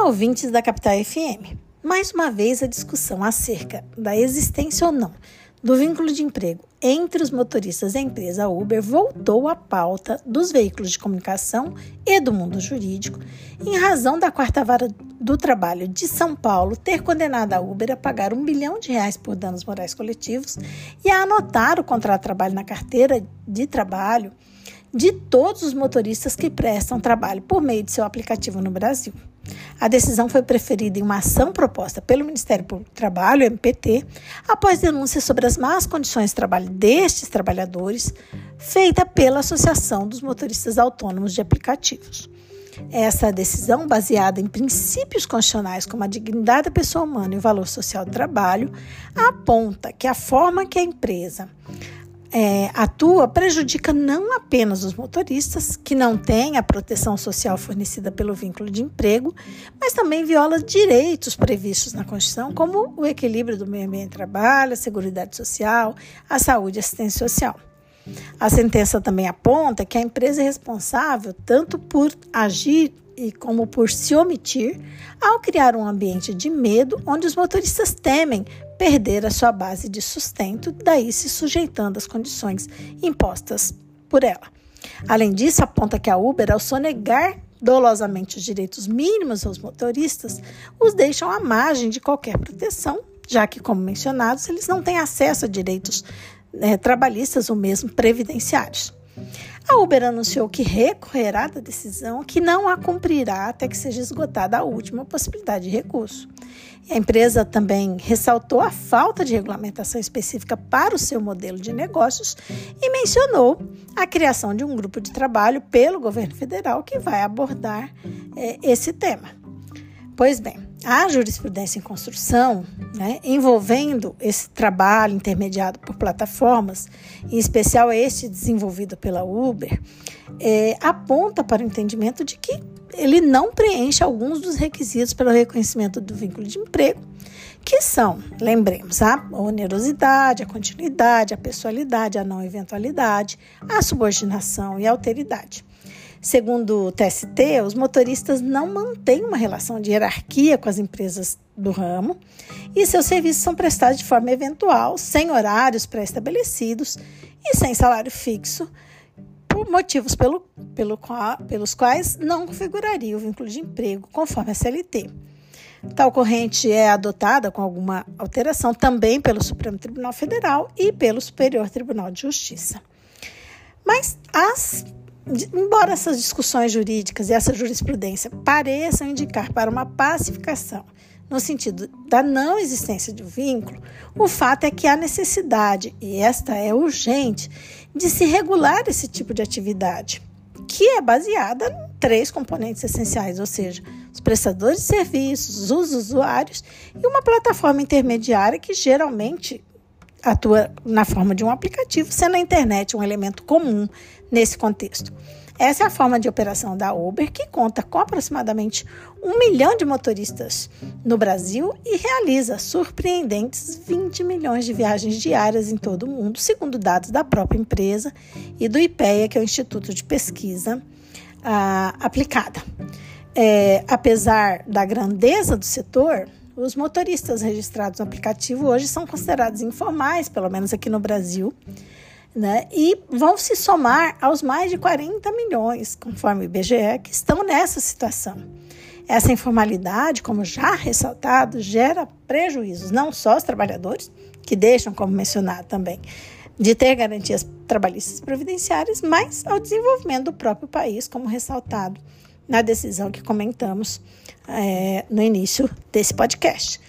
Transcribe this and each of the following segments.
Olá, ouvintes da Capital FM. Mais uma vez a discussão acerca da existência ou não do vínculo de emprego entre os motoristas da empresa Uber voltou à pauta dos veículos de comunicação e do mundo jurídico, em razão da quarta vara do trabalho de São Paulo ter condenado a Uber a pagar um bilhão de reais por danos morais coletivos e a anotar o contrato de trabalho na carteira de trabalho de todos os motoristas que prestam trabalho por meio de seu aplicativo no Brasil. A decisão foi preferida em uma ação proposta pelo Ministério Público do Trabalho, MPT, após denúncias sobre as más condições de trabalho destes trabalhadores, feita pela Associação dos Motoristas Autônomos de Aplicativos. Essa decisão, baseada em princípios constitucionais como a dignidade da pessoa humana e o valor social do trabalho, aponta que a forma que a empresa é, atua prejudica não apenas os motoristas, que não têm a proteção social fornecida pelo vínculo de emprego, mas também viola direitos previstos na Constituição, como o equilíbrio do meio ambiente trabalho, a segurança social, a saúde e assistência social. A sentença também aponta que a empresa é responsável tanto por agir e como por se omitir ao criar um ambiente de medo onde os motoristas temem perder a sua base de sustento, daí se sujeitando às condições impostas por ela. Além disso, aponta que a Uber, ao sonegar dolosamente os direitos mínimos aos motoristas, os deixam à margem de qualquer proteção, já que, como mencionados, eles não têm acesso a direitos né, trabalhistas ou mesmo previdenciários. A Uber anunciou que recorrerá da decisão, que não a cumprirá até que seja esgotada a última possibilidade de recurso. A empresa também ressaltou a falta de regulamentação específica para o seu modelo de negócios e mencionou a criação de um grupo de trabalho pelo governo federal que vai abordar é, esse tema. Pois bem, a jurisprudência em construção, né, envolvendo esse trabalho intermediado por plataformas, em especial este desenvolvido pela Uber, é, aponta para o entendimento de que ele não preenche alguns dos requisitos para o reconhecimento do vínculo de emprego, que são, lembremos, a onerosidade, a continuidade, a pessoalidade, a não eventualidade, a subordinação e a alteridade. Segundo o TST, os motoristas não mantêm uma relação de hierarquia com as empresas do ramo e seus serviços são prestados de forma eventual, sem horários pré-estabelecidos e sem salário fixo, por motivos pelo, pelo qual, pelos quais não configuraria o vínculo de emprego conforme a CLT. Tal corrente é adotada com alguma alteração também pelo Supremo Tribunal Federal e pelo Superior Tribunal de Justiça. Mas as embora essas discussões jurídicas e essa jurisprudência pareçam indicar para uma pacificação no sentido da não existência de vínculo, o fato é que há necessidade, e esta é urgente, de se regular esse tipo de atividade, que é baseada em três componentes essenciais, ou seja, os prestadores de serviços, os usuários e uma plataforma intermediária que geralmente atua na forma de um aplicativo, sendo a internet um elemento comum nesse contexto. Essa é a forma de operação da Uber, que conta com aproximadamente um milhão de motoristas no Brasil e realiza surpreendentes 20 milhões de viagens diárias em todo o mundo, segundo dados da própria empresa e do IPEA, que é o Instituto de Pesquisa ah, Aplicada. É, apesar da grandeza do setor, os motoristas registrados no aplicativo hoje são considerados informais, pelo menos aqui no Brasil, né? e vão se somar aos mais de 40 milhões, conforme o IBGE, que estão nessa situação. Essa informalidade, como já ressaltado, gera prejuízos não só aos trabalhadores, que deixam, como mencionado também, de ter garantias trabalhistas previdenciárias, mas ao desenvolvimento do próprio país, como ressaltado na decisão que comentamos é, no início desse podcast.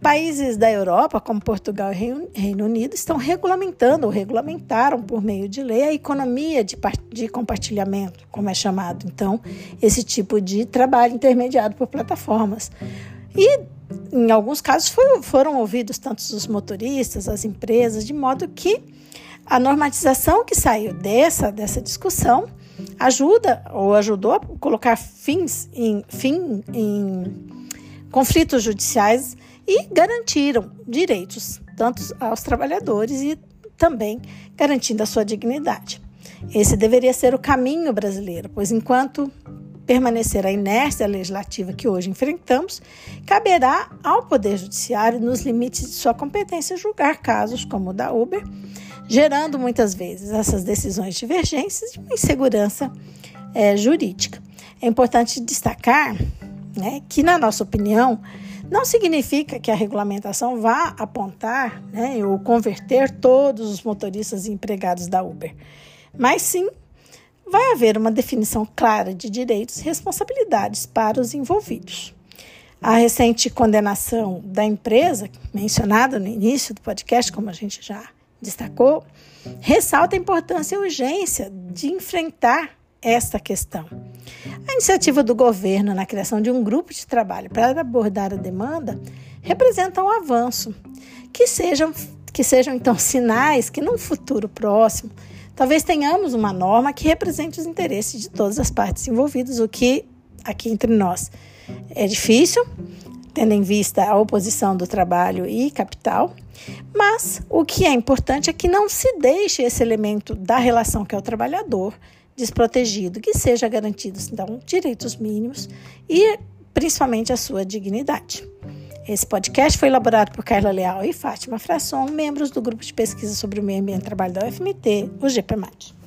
Países da Europa, como Portugal e Reino Unido, estão regulamentando ou regulamentaram por meio de lei a economia de, de compartilhamento, como é chamado. Então, esse tipo de trabalho intermediado por plataformas. E, em alguns casos, foi, foram ouvidos tanto os motoristas, as empresas, de modo que a normatização que saiu dessa, dessa discussão ajuda ou ajudou a colocar fins em, fim em conflitos judiciais e garantiram direitos tanto aos trabalhadores e também garantindo a sua dignidade. Esse deveria ser o caminho brasileiro, pois enquanto permanecer a inércia legislativa que hoje enfrentamos, caberá ao Poder Judiciário, nos limites de sua competência, julgar casos como o da Uber, gerando muitas vezes essas decisões divergentes de uma insegurança é, jurídica. É importante destacar né, que, na nossa opinião, não significa que a regulamentação vá apontar né, ou converter todos os motoristas e empregados da Uber, mas sim vai haver uma definição clara de direitos e responsabilidades para os envolvidos. A recente condenação da empresa, mencionada no início do podcast, como a gente já destacou, ressalta a importância e urgência de enfrentar esta questão. A iniciativa do governo na criação de um grupo de trabalho para abordar a demanda representa um avanço. Que sejam, que sejam então sinais que, num futuro próximo, talvez tenhamos uma norma que represente os interesses de todas as partes envolvidas, o que, aqui entre nós, é difícil, tendo em vista a oposição do trabalho e capital, mas o que é importante é que não se deixe esse elemento da relação que é o trabalhador desprotegido, que seja garantidos então direitos mínimos e principalmente a sua dignidade. Esse podcast foi elaborado por Carla Leal e Fátima Frasson, membros do grupo de pesquisa sobre o meio ambiente e trabalho da UFMT, o GPMAT.